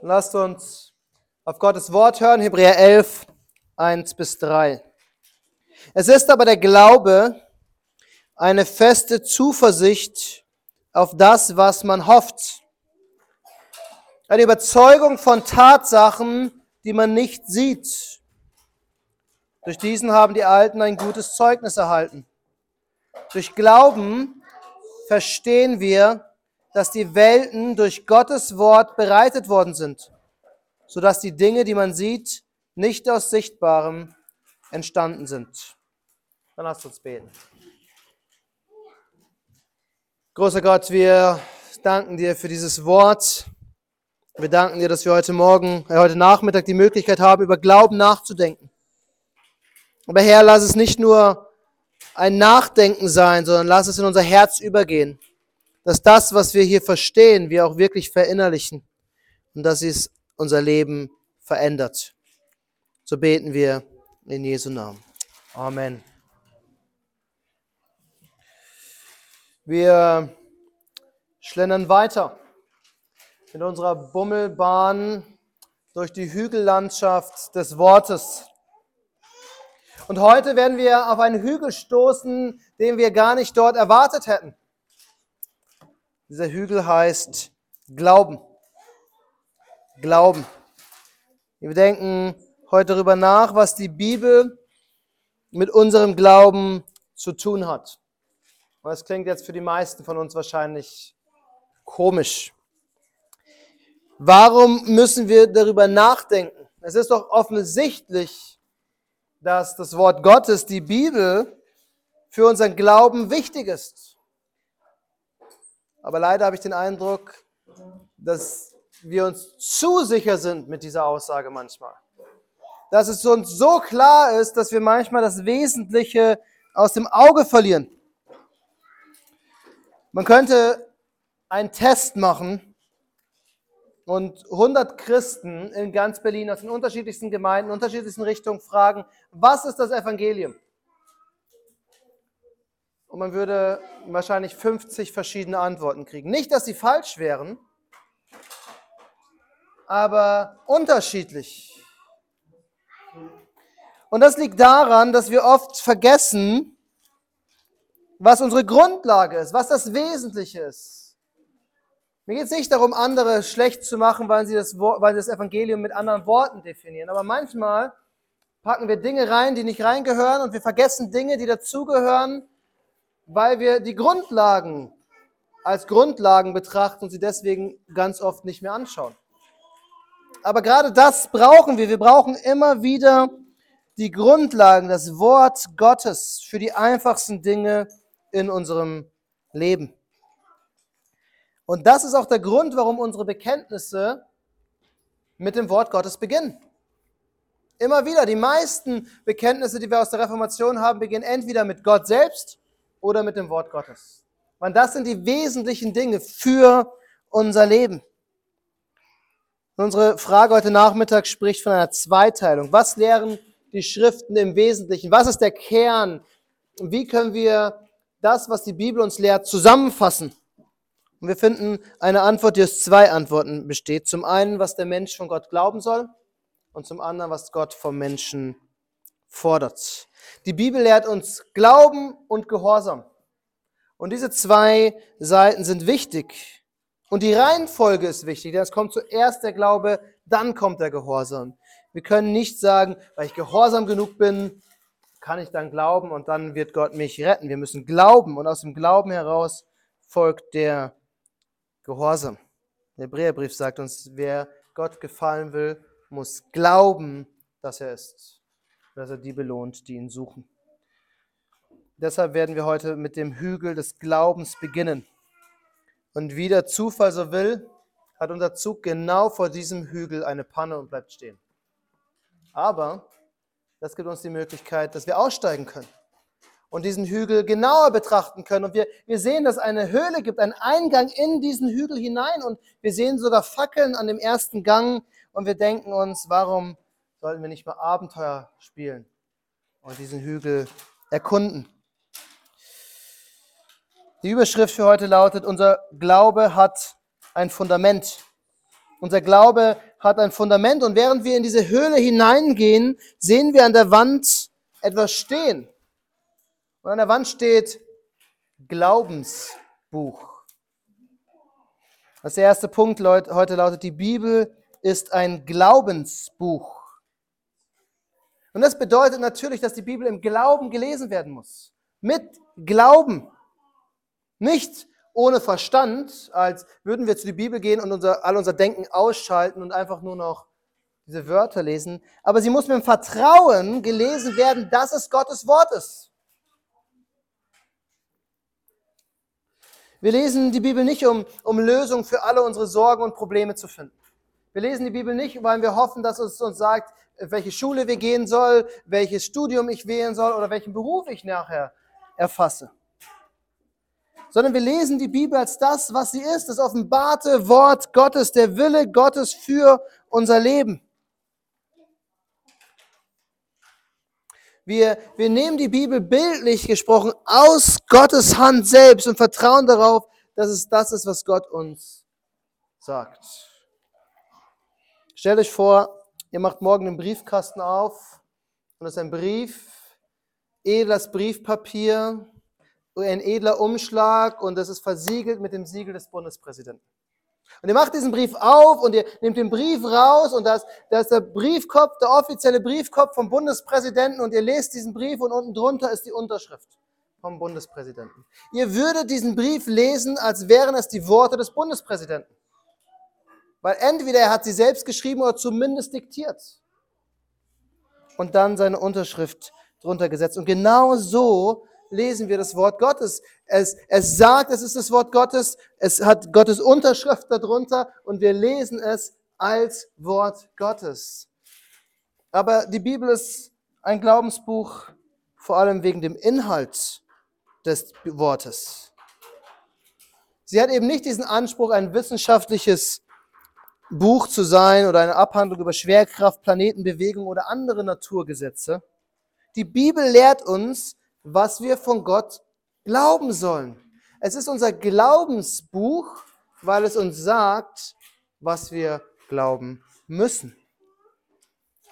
Lasst uns auf Gottes Wort hören, Hebräer 11, 1 bis 3. Es ist aber der Glaube eine feste Zuversicht auf das, was man hofft. Eine Überzeugung von Tatsachen, die man nicht sieht. Durch diesen haben die Alten ein gutes Zeugnis erhalten. Durch Glauben verstehen wir, dass die Welten durch Gottes Wort bereitet worden sind, sodass die Dinge, die man sieht, nicht aus Sichtbarem entstanden sind. Dann lasst uns beten. Großer Gott, wir danken dir für dieses Wort. Wir danken dir, dass wir heute Morgen, äh, heute Nachmittag die Möglichkeit haben, über Glauben nachzudenken. Aber Herr, lass es nicht nur ein Nachdenken sein, sondern lass es in unser Herz übergehen dass das, was wir hier verstehen, wir auch wirklich verinnerlichen und dass es unser Leben verändert. So beten wir in Jesu Namen. Amen. Wir schlendern weiter in unserer Bummelbahn durch die Hügellandschaft des Wortes. Und heute werden wir auf einen Hügel stoßen, den wir gar nicht dort erwartet hätten. Dieser Hügel heißt Glauben. Glauben. Wir denken heute darüber nach, was die Bibel mit unserem Glauben zu tun hat. Und das klingt jetzt für die meisten von uns wahrscheinlich komisch. Warum müssen wir darüber nachdenken? Es ist doch offensichtlich, dass das Wort Gottes, die Bibel, für unseren Glauben wichtig ist. Aber leider habe ich den Eindruck, dass wir uns zu sicher sind mit dieser Aussage manchmal. Dass es uns so klar ist, dass wir manchmal das Wesentliche aus dem Auge verlieren. Man könnte einen Test machen und 100 Christen in ganz Berlin aus den unterschiedlichsten Gemeinden, unterschiedlichsten Richtungen fragen, was ist das Evangelium? Und man würde wahrscheinlich 50 verschiedene Antworten kriegen. Nicht, dass sie falsch wären, aber unterschiedlich. Und das liegt daran, dass wir oft vergessen, was unsere Grundlage ist, was das Wesentliche ist. Mir geht es nicht darum, andere schlecht zu machen, weil sie, das, weil sie das Evangelium mit anderen Worten definieren. Aber manchmal packen wir Dinge rein, die nicht reingehören und wir vergessen Dinge, die dazugehören, weil wir die Grundlagen als Grundlagen betrachten und sie deswegen ganz oft nicht mehr anschauen. Aber gerade das brauchen wir. Wir brauchen immer wieder die Grundlagen, das Wort Gottes für die einfachsten Dinge in unserem Leben. Und das ist auch der Grund, warum unsere Bekenntnisse mit dem Wort Gottes beginnen. Immer wieder, die meisten Bekenntnisse, die wir aus der Reformation haben, beginnen entweder mit Gott selbst oder mit dem Wort Gottes. Weil das sind die wesentlichen Dinge für unser Leben. Unsere Frage heute Nachmittag spricht von einer Zweiteilung. Was lehren die Schriften im Wesentlichen? Was ist der Kern? Wie können wir das, was die Bibel uns lehrt, zusammenfassen? Und wir finden eine Antwort, die aus zwei Antworten besteht. Zum einen, was der Mensch von Gott glauben soll und zum anderen, was Gott vom Menschen fordert. Die Bibel lehrt uns Glauben und Gehorsam. Und diese zwei Seiten sind wichtig. Und die Reihenfolge ist wichtig, denn es kommt zuerst der Glaube, dann kommt der Gehorsam. Wir können nicht sagen, weil ich gehorsam genug bin, kann ich dann glauben und dann wird Gott mich retten. Wir müssen glauben und aus dem Glauben heraus folgt der Gehorsam. Der Hebräerbrief sagt uns, wer Gott gefallen will, muss glauben, dass er ist dass er die belohnt, die ihn suchen. Deshalb werden wir heute mit dem Hügel des Glaubens beginnen. Und wie der Zufall so will, hat unser Zug genau vor diesem Hügel eine Panne und bleibt stehen. Aber das gibt uns die Möglichkeit, dass wir aussteigen können und diesen Hügel genauer betrachten können. Und wir, wir sehen, dass es eine Höhle gibt, einen Eingang in diesen Hügel hinein. Und wir sehen sogar Fackeln an dem ersten Gang. Und wir denken uns, warum sollten wir nicht mal Abenteuer spielen und diesen Hügel erkunden. Die Überschrift für heute lautet, unser Glaube hat ein Fundament. Unser Glaube hat ein Fundament und während wir in diese Höhle hineingehen, sehen wir an der Wand etwas stehen. Und an der Wand steht Glaubensbuch. Das erste Punkt heute lautet, die Bibel ist ein Glaubensbuch. Und das bedeutet natürlich, dass die Bibel im Glauben gelesen werden muss. Mit Glauben. Nicht ohne Verstand, als würden wir zu der Bibel gehen und unser, all unser Denken ausschalten und einfach nur noch diese Wörter lesen. Aber sie muss mit dem Vertrauen gelesen werden, dass es Gottes Wort ist. Wir lesen die Bibel nicht, um, um Lösungen für alle unsere Sorgen und Probleme zu finden. Wir lesen die Bibel nicht, weil wir hoffen, dass es uns sagt, welche Schule wir gehen soll, welches Studium ich wählen soll oder welchen Beruf ich nachher erfasse sondern wir lesen die Bibel als das, was sie ist, das offenbarte Wort Gottes, der Wille Gottes für unser Leben. Wir, wir nehmen die Bibel bildlich gesprochen aus Gottes Hand selbst und vertrauen darauf, dass es das ist, was Gott uns sagt. Stellt euch vor, ihr macht morgen den Briefkasten auf und es ist ein Brief, edles Briefpapier, ein edler Umschlag und das ist versiegelt mit dem Siegel des Bundespräsidenten. Und ihr macht diesen Brief auf und ihr nehmt den Brief raus und das, das ist der Briefkopf, der offizielle Briefkopf vom Bundespräsidenten und ihr lest diesen Brief und unten drunter ist die Unterschrift vom Bundespräsidenten. Ihr würdet diesen Brief lesen, als wären es die Worte des Bundespräsidenten. Weil entweder er hat sie selbst geschrieben oder zumindest diktiert. Und dann seine Unterschrift drunter gesetzt. Und genau so lesen wir das Wort Gottes. Es, es sagt, es ist das Wort Gottes, es hat Gottes Unterschrift darunter und wir lesen es als Wort Gottes. Aber die Bibel ist ein Glaubensbuch vor allem wegen dem Inhalt des Wortes. Sie hat eben nicht diesen Anspruch, ein wissenschaftliches Buch zu sein oder eine Abhandlung über Schwerkraft, Planetenbewegung oder andere Naturgesetze. Die Bibel lehrt uns, was wir von Gott glauben sollen. Es ist unser Glaubensbuch, weil es uns sagt, was wir glauben müssen.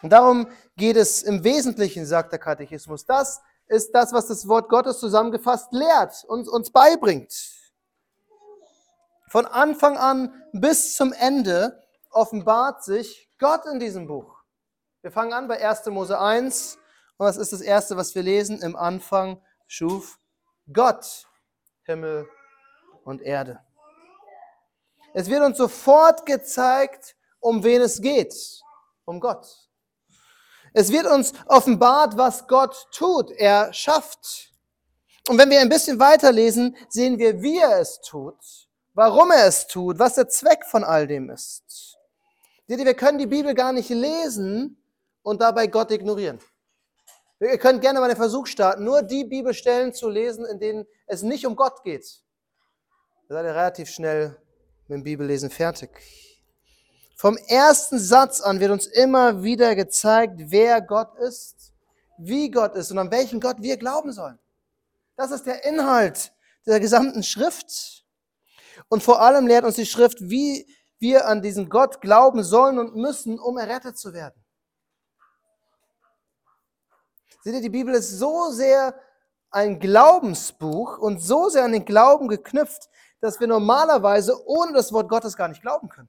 Und darum geht es im Wesentlichen, sagt der Katechismus. Das ist das, was das Wort Gottes zusammengefasst lehrt und uns beibringt. Von Anfang an bis zum Ende offenbart sich Gott in diesem Buch. Wir fangen an bei 1. Mose 1, und was ist das Erste, was wir lesen? Im Anfang schuf Gott Himmel und Erde. Es wird uns sofort gezeigt, um wen es geht. Um Gott. Es wird uns offenbart, was Gott tut. Er schafft. Und wenn wir ein bisschen weiterlesen, sehen wir, wie er es tut, warum er es tut, was der Zweck von all dem ist. Seht ihr, wir können die Bibel gar nicht lesen und dabei Gott ignorieren. Ihr könnt gerne mal den Versuch starten, nur die Bibelstellen zu lesen, in denen es nicht um Gott geht. Da seid ihr relativ schnell mit dem Bibellesen fertig. Vom ersten Satz an wird uns immer wieder gezeigt, wer Gott ist, wie Gott ist und an welchen Gott wir glauben sollen. Das ist der Inhalt der gesamten Schrift. Und vor allem lehrt uns die Schrift, wie wir an diesen Gott glauben sollen und müssen, um errettet zu werden. Seht ihr, die Bibel ist so sehr ein Glaubensbuch und so sehr an den Glauben geknüpft, dass wir normalerweise ohne das Wort Gottes gar nicht glauben können.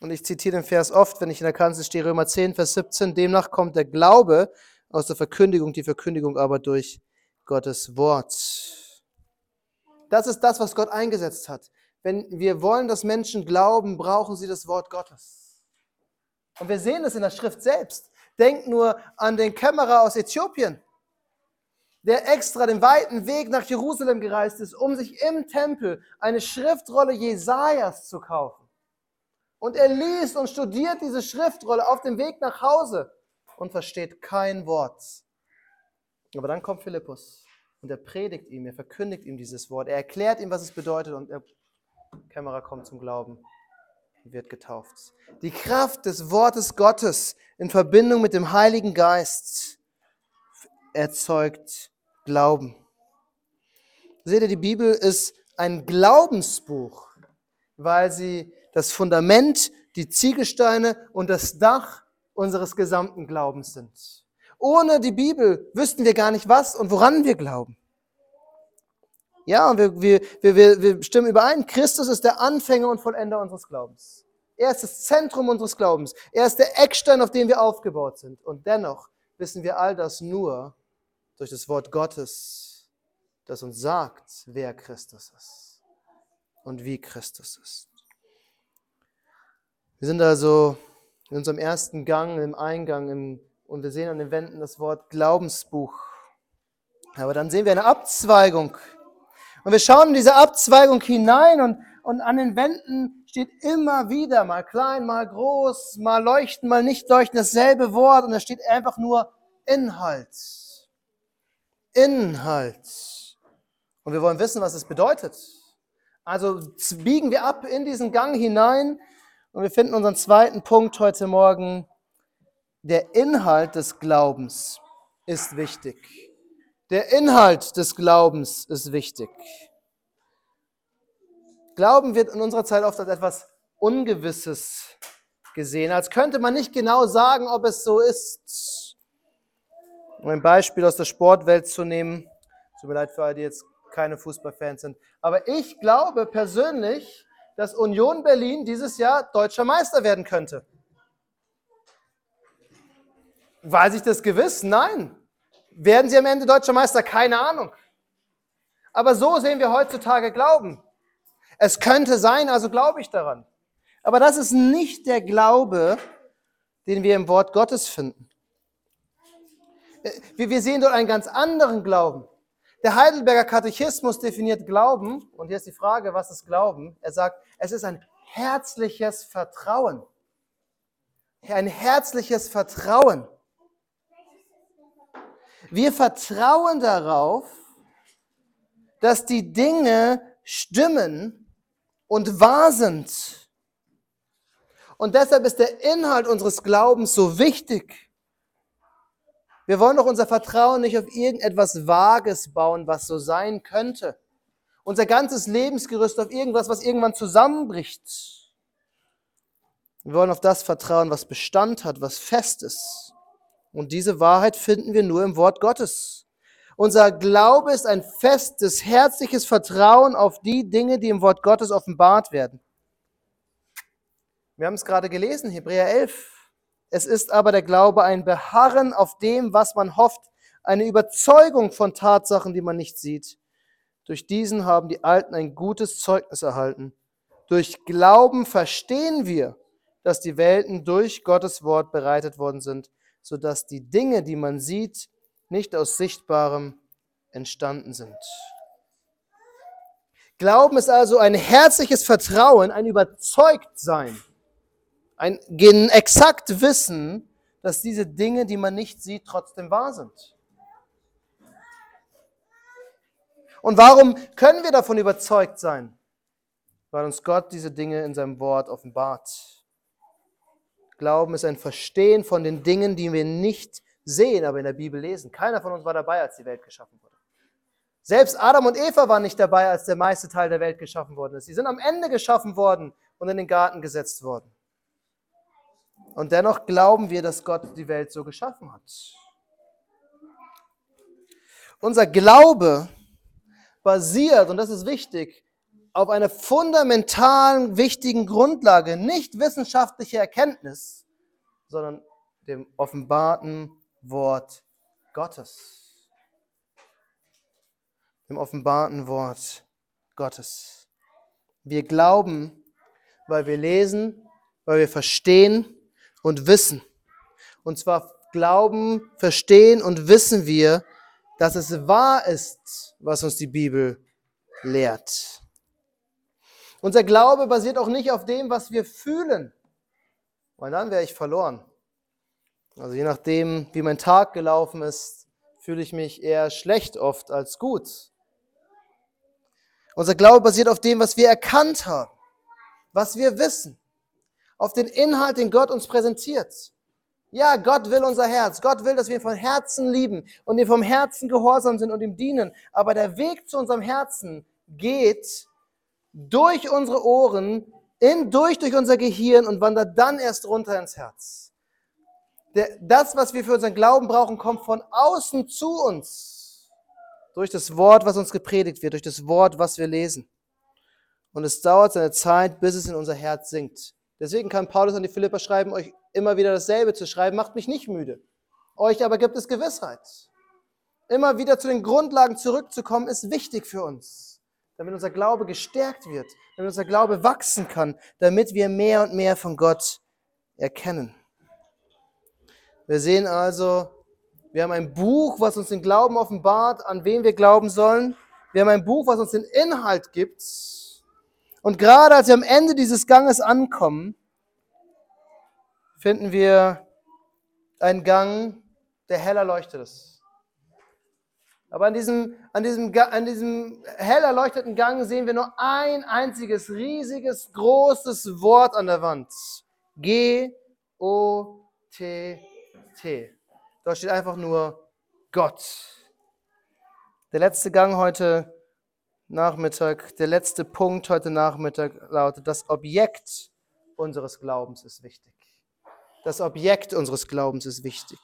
Und ich zitiere den Vers oft, wenn ich in der Kanzel stehe, Römer 10, Vers 17, demnach kommt der Glaube aus der Verkündigung, die Verkündigung aber durch Gottes Wort. Das ist das, was Gott eingesetzt hat. Wenn wir wollen, dass Menschen glauben, brauchen sie das Wort Gottes. Und wir sehen es in der Schrift selbst. Denkt nur an den Kämmerer aus Äthiopien, der extra den weiten Weg nach Jerusalem gereist ist, um sich im Tempel eine Schriftrolle Jesajas zu kaufen. Und er liest und studiert diese Schriftrolle auf dem Weg nach Hause und versteht kein Wort. Aber dann kommt Philippus und er predigt ihm, er verkündigt ihm dieses Wort, er erklärt ihm, was es bedeutet und der Kämmerer kommt zum Glauben wird getauft. Die Kraft des Wortes Gottes in Verbindung mit dem Heiligen Geist erzeugt Glauben. Seht ihr, die Bibel ist ein Glaubensbuch, weil sie das Fundament, die Ziegelsteine und das Dach unseres gesamten Glaubens sind. Ohne die Bibel wüssten wir gar nicht, was und woran wir glauben. Ja, und wir, wir, wir, wir stimmen überein, Christus ist der Anfänger und Vollender unseres Glaubens. Er ist das Zentrum unseres Glaubens. Er ist der Eckstein, auf dem wir aufgebaut sind. Und dennoch wissen wir all das nur durch das Wort Gottes, das uns sagt, wer Christus ist und wie Christus ist. Wir sind also in unserem ersten Gang, im Eingang, im, und wir sehen an den Wänden das Wort Glaubensbuch. Aber dann sehen wir eine Abzweigung. Und wir schauen in diese Abzweigung hinein und, und an den Wänden steht immer wieder, mal klein, mal groß, mal leuchten, mal nicht leuchten, dasselbe Wort und da steht einfach nur Inhalt. Inhalt. Und wir wollen wissen, was es bedeutet. Also biegen wir ab in diesen Gang hinein und wir finden unseren zweiten Punkt heute Morgen. Der Inhalt des Glaubens ist wichtig. Der Inhalt des Glaubens ist wichtig. Glauben wird in unserer Zeit oft als etwas Ungewisses gesehen, als könnte man nicht genau sagen, ob es so ist. Um ein Beispiel aus der Sportwelt zu nehmen, tut mir leid für alle, die jetzt keine Fußballfans sind, aber ich glaube persönlich, dass Union Berlin dieses Jahr deutscher Meister werden könnte. Weiß ich das gewiss? Nein. Werden sie am Ende deutscher Meister? Keine Ahnung. Aber so sehen wir heutzutage Glauben. Es könnte sein, also glaube ich daran. Aber das ist nicht der Glaube, den wir im Wort Gottes finden. Wir sehen dort einen ganz anderen Glauben. Der Heidelberger Katechismus definiert Glauben, und hier ist die Frage, was ist Glauben? Er sagt, es ist ein herzliches Vertrauen. Ein herzliches Vertrauen. Wir vertrauen darauf, dass die Dinge stimmen, und wahr sind. Und deshalb ist der Inhalt unseres Glaubens so wichtig. Wir wollen doch unser Vertrauen nicht auf irgendetwas Vages bauen, was so sein könnte. Unser ganzes Lebensgerüst auf irgendwas, was irgendwann zusammenbricht. Wir wollen auf das vertrauen, was Bestand hat, was fest ist. Und diese Wahrheit finden wir nur im Wort Gottes. Unser Glaube ist ein festes, herzliches Vertrauen auf die Dinge, die im Wort Gottes offenbart werden. Wir haben es gerade gelesen, Hebräer 11. Es ist aber der Glaube ein Beharren auf dem, was man hofft, eine Überzeugung von Tatsachen, die man nicht sieht. Durch diesen haben die Alten ein gutes Zeugnis erhalten. Durch Glauben verstehen wir, dass die Welten durch Gottes Wort bereitet worden sind, sodass die Dinge, die man sieht, nicht aus Sichtbarem entstanden sind. Glauben ist also ein herzliches Vertrauen, ein Überzeugtsein, ein exakt Wissen, dass diese Dinge, die man nicht sieht, trotzdem wahr sind. Und warum können wir davon überzeugt sein? Weil uns Gott diese Dinge in seinem Wort offenbart. Glauben ist ein Verstehen von den Dingen, die wir nicht sehen, aber in der Bibel lesen. Keiner von uns war dabei, als die Welt geschaffen wurde. Selbst Adam und Eva waren nicht dabei, als der meiste Teil der Welt geschaffen worden ist. Sie sind am Ende geschaffen worden und in den Garten gesetzt worden. Und dennoch glauben wir, dass Gott die Welt so geschaffen hat. Unser Glaube basiert, und das ist wichtig, auf einer fundamentalen, wichtigen Grundlage, nicht wissenschaftliche Erkenntnis, sondern dem offenbarten Wort Gottes. Im offenbarten Wort Gottes. Wir glauben, weil wir lesen, weil wir verstehen und wissen. Und zwar glauben, verstehen und wissen wir, dass es wahr ist, was uns die Bibel lehrt. Unser Glaube basiert auch nicht auf dem, was wir fühlen, weil dann wäre ich verloren. Also je nachdem, wie mein Tag gelaufen ist, fühle ich mich eher schlecht oft als gut. Unser Glaube basiert auf dem, was wir erkannt haben, was wir wissen, auf den Inhalt, den Gott uns präsentiert. Ja, Gott will unser Herz. Gott will, dass wir ihn von Herzen lieben und ihm vom Herzen gehorsam sind und ihm dienen. Aber der Weg zu unserem Herzen geht durch unsere Ohren in, durch, durch unser Gehirn und wandert dann erst runter ins Herz. Der, das, was wir für unseren Glauben brauchen, kommt von außen zu uns. Durch das Wort, was uns gepredigt wird, durch das Wort, was wir lesen. Und es dauert seine Zeit, bis es in unser Herz sinkt. Deswegen kann Paulus an die Philipper schreiben, euch immer wieder dasselbe zu schreiben, macht mich nicht müde. Euch aber gibt es Gewissheit. Immer wieder zu den Grundlagen zurückzukommen, ist wichtig für uns, damit unser Glaube gestärkt wird, damit unser Glaube wachsen kann, damit wir mehr und mehr von Gott erkennen. Wir sehen also, wir haben ein Buch, was uns den Glauben offenbart, an wen wir glauben sollen. Wir haben ein Buch, was uns den Inhalt gibt. Und gerade als wir am Ende dieses Ganges ankommen, finden wir einen Gang, der hell erleuchtet ist. Aber an diesem, an, diesem, an diesem hell erleuchteten Gang sehen wir nur ein einziges, riesiges, großes Wort an der Wand. G-O-T-T. Da steht einfach nur Gott. Der letzte Gang heute Nachmittag, der letzte Punkt heute Nachmittag lautet, das Objekt unseres Glaubens ist wichtig. Das Objekt unseres Glaubens ist wichtig.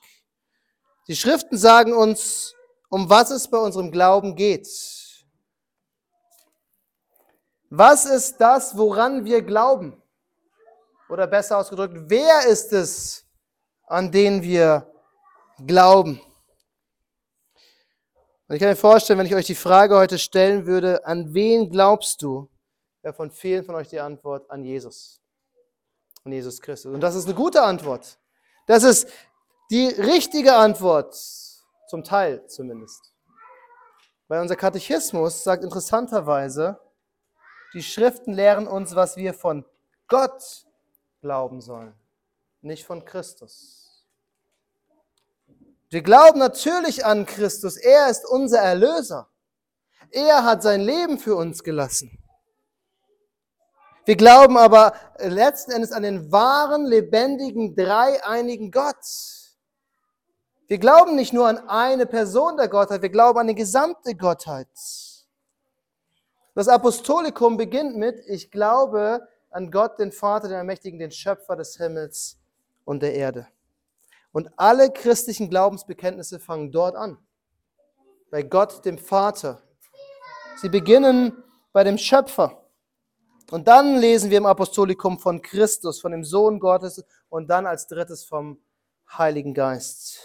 Die Schriften sagen uns, um was es bei unserem Glauben geht. Was ist das, woran wir glauben? Oder besser ausgedrückt, wer ist es, an den wir glauben? Und ich kann mir vorstellen, wenn ich euch die Frage heute stellen würde, an wen glaubst du, wäre von vielen von euch die Antwort an Jesus von Jesus Christus. Und das ist eine gute Antwort. Das ist die richtige Antwort, zum Teil zumindest. Weil unser Katechismus sagt interessanterweise, die Schriften lehren uns, was wir von Gott glauben sollen, nicht von Christus. Wir glauben natürlich an Christus. Er ist unser Erlöser. Er hat sein Leben für uns gelassen. Wir glauben aber letzten Endes an den wahren, lebendigen, dreieinigen Gott. Wir glauben nicht nur an eine Person der Gottheit, wir glauben an die gesamte Gottheit. Das Apostolikum beginnt mit, ich glaube an Gott, den Vater, den Ermächtigen, den Schöpfer des Himmels und der Erde. Und alle christlichen Glaubensbekenntnisse fangen dort an. Bei Gott, dem Vater. Sie beginnen bei dem Schöpfer. Und dann lesen wir im Apostolikum von Christus, von dem Sohn Gottes und dann als drittes vom Heiligen Geist.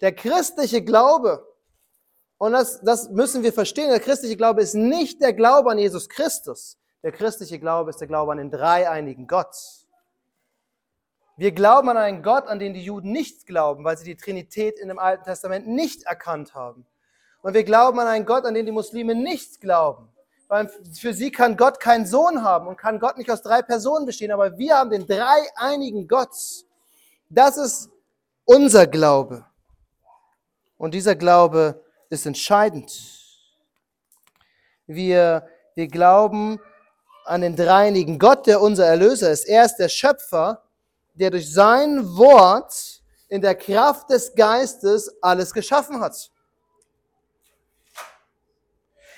Der christliche Glaube, und das, das müssen wir verstehen, der christliche Glaube ist nicht der Glaube an Jesus Christus. Der christliche Glaube ist der Glaube an den dreieinigen Gott. Wir glauben an einen Gott, an den die Juden nicht glauben, weil sie die Trinität in dem Alten Testament nicht erkannt haben. Und wir glauben an einen Gott, an den die Muslime nicht glauben, weil für sie kann Gott keinen Sohn haben und kann Gott nicht aus drei Personen bestehen, aber wir haben den dreieinigen Gott. Das ist unser Glaube. Und dieser Glaube ist entscheidend. Wir, wir glauben an den dreieinigen Gott, der unser Erlöser ist. Er ist der Schöpfer, der durch sein Wort in der Kraft des Geistes alles geschaffen hat.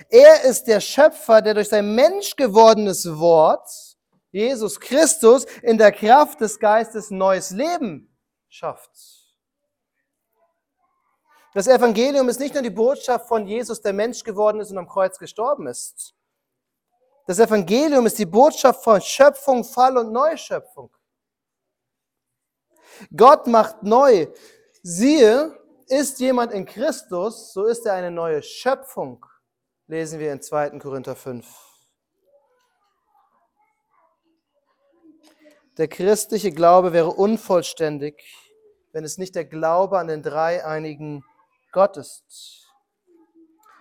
Er ist der Schöpfer, der durch sein menschgewordenes Wort, Jesus Christus, in der Kraft des Geistes neues Leben schafft. Das Evangelium ist nicht nur die Botschaft von Jesus, der Mensch geworden ist und am Kreuz gestorben ist. Das Evangelium ist die Botschaft von Schöpfung, Fall und Neuschöpfung. Gott macht neu. Siehe, ist jemand in Christus, so ist er eine neue Schöpfung lesen wir in 2. Korinther 5. Der christliche Glaube wäre unvollständig, wenn es nicht der Glaube an den dreieinigen Gott ist.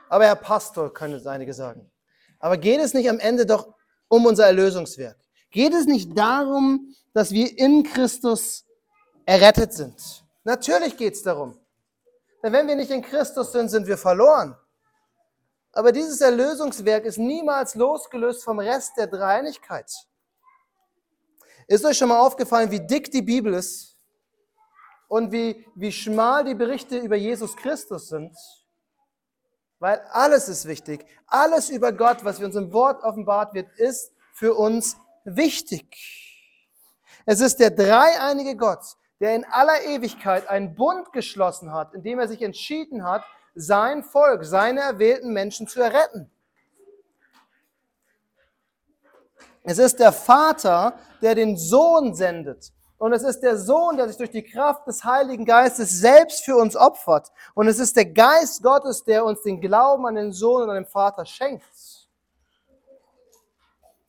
Aber Herr Pastor, können einige sagen. Aber geht es nicht am Ende doch um unser Erlösungswerk? Geht es nicht darum, dass wir in Christus errettet sind? Natürlich geht es darum. Denn wenn wir nicht in Christus sind, sind wir verloren. Aber dieses Erlösungswerk ist niemals losgelöst vom Rest der Dreieinigkeit. Ist euch schon mal aufgefallen, wie dick die Bibel ist und wie, wie schmal die Berichte über Jesus Christus sind? Weil alles ist wichtig. Alles über Gott, was wir uns im Wort offenbart wird, ist für uns wichtig. Es ist der dreieinige Gott, der in aller Ewigkeit einen Bund geschlossen hat, indem er sich entschieden hat, sein Volk, seine erwählten Menschen zu erretten. Es ist der Vater, der den Sohn sendet. Und es ist der Sohn, der sich durch die Kraft des Heiligen Geistes selbst für uns opfert. Und es ist der Geist Gottes, der uns den Glauben an den Sohn und an den Vater schenkt,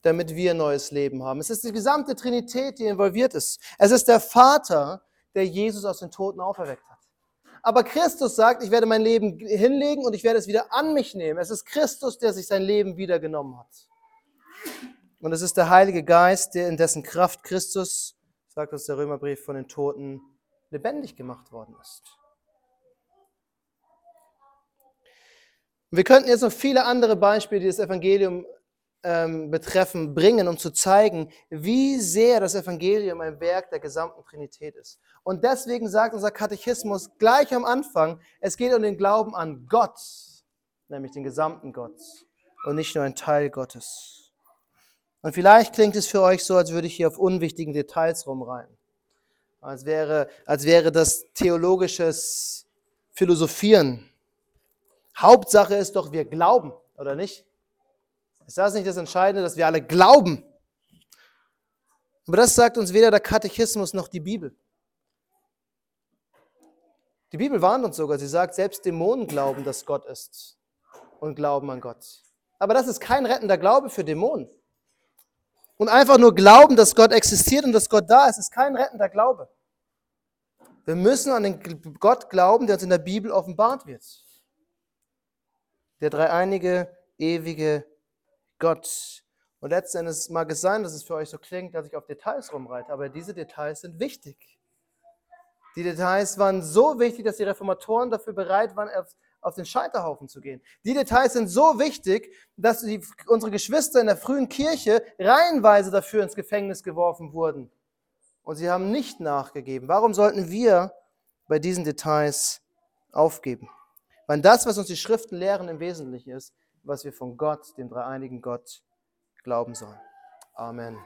damit wir neues Leben haben. Es ist die gesamte Trinität, die involviert ist. Es ist der Vater, der Jesus aus den Toten auferweckt hat. Aber Christus sagt, ich werde mein Leben hinlegen und ich werde es wieder an mich nehmen. Es ist Christus, der sich sein Leben wiedergenommen hat. Und es ist der Heilige Geist, der in dessen Kraft Christus, sagt uns der Römerbrief, von den Toten lebendig gemacht worden ist. Wir könnten jetzt noch viele andere Beispiele, die das Evangelium ähm, betreffen, bringen, um zu zeigen, wie sehr das Evangelium ein Werk der gesamten Trinität ist. Und deswegen sagt unser Katechismus gleich am Anfang, es geht um den Glauben an Gott, nämlich den gesamten Gott und nicht nur ein Teil Gottes. Und vielleicht klingt es für euch so, als würde ich hier auf unwichtigen Details rumreiten. Als wäre, als wäre das theologisches Philosophieren. Hauptsache ist doch, wir glauben, oder nicht? Ist das nicht das Entscheidende, dass wir alle glauben? Aber das sagt uns weder der Katechismus noch die Bibel. Die Bibel warnt uns sogar, sie sagt, selbst Dämonen glauben, dass Gott ist und glauben an Gott. Aber das ist kein rettender Glaube für Dämonen. Und einfach nur glauben, dass Gott existiert und dass Gott da ist, ist kein rettender Glaube. Wir müssen an den Gott glauben, der uns in der Bibel offenbart wird. Der dreieinige, ewige Gott. Und letztendlich mag es sein, dass es für euch so klingt, dass ich auf Details rumreite, aber diese Details sind wichtig. Die Details waren so wichtig, dass die Reformatoren dafür bereit waren, auf den Scheiterhaufen zu gehen. Die Details sind so wichtig, dass die, unsere Geschwister in der frühen Kirche reihenweise dafür ins Gefängnis geworfen wurden. Und sie haben nicht nachgegeben. Warum sollten wir bei diesen Details aufgeben? Weil das, was uns die Schriften lehren, im Wesentlichen ist, was wir von Gott, dem dreieinigen Gott, glauben sollen. Amen.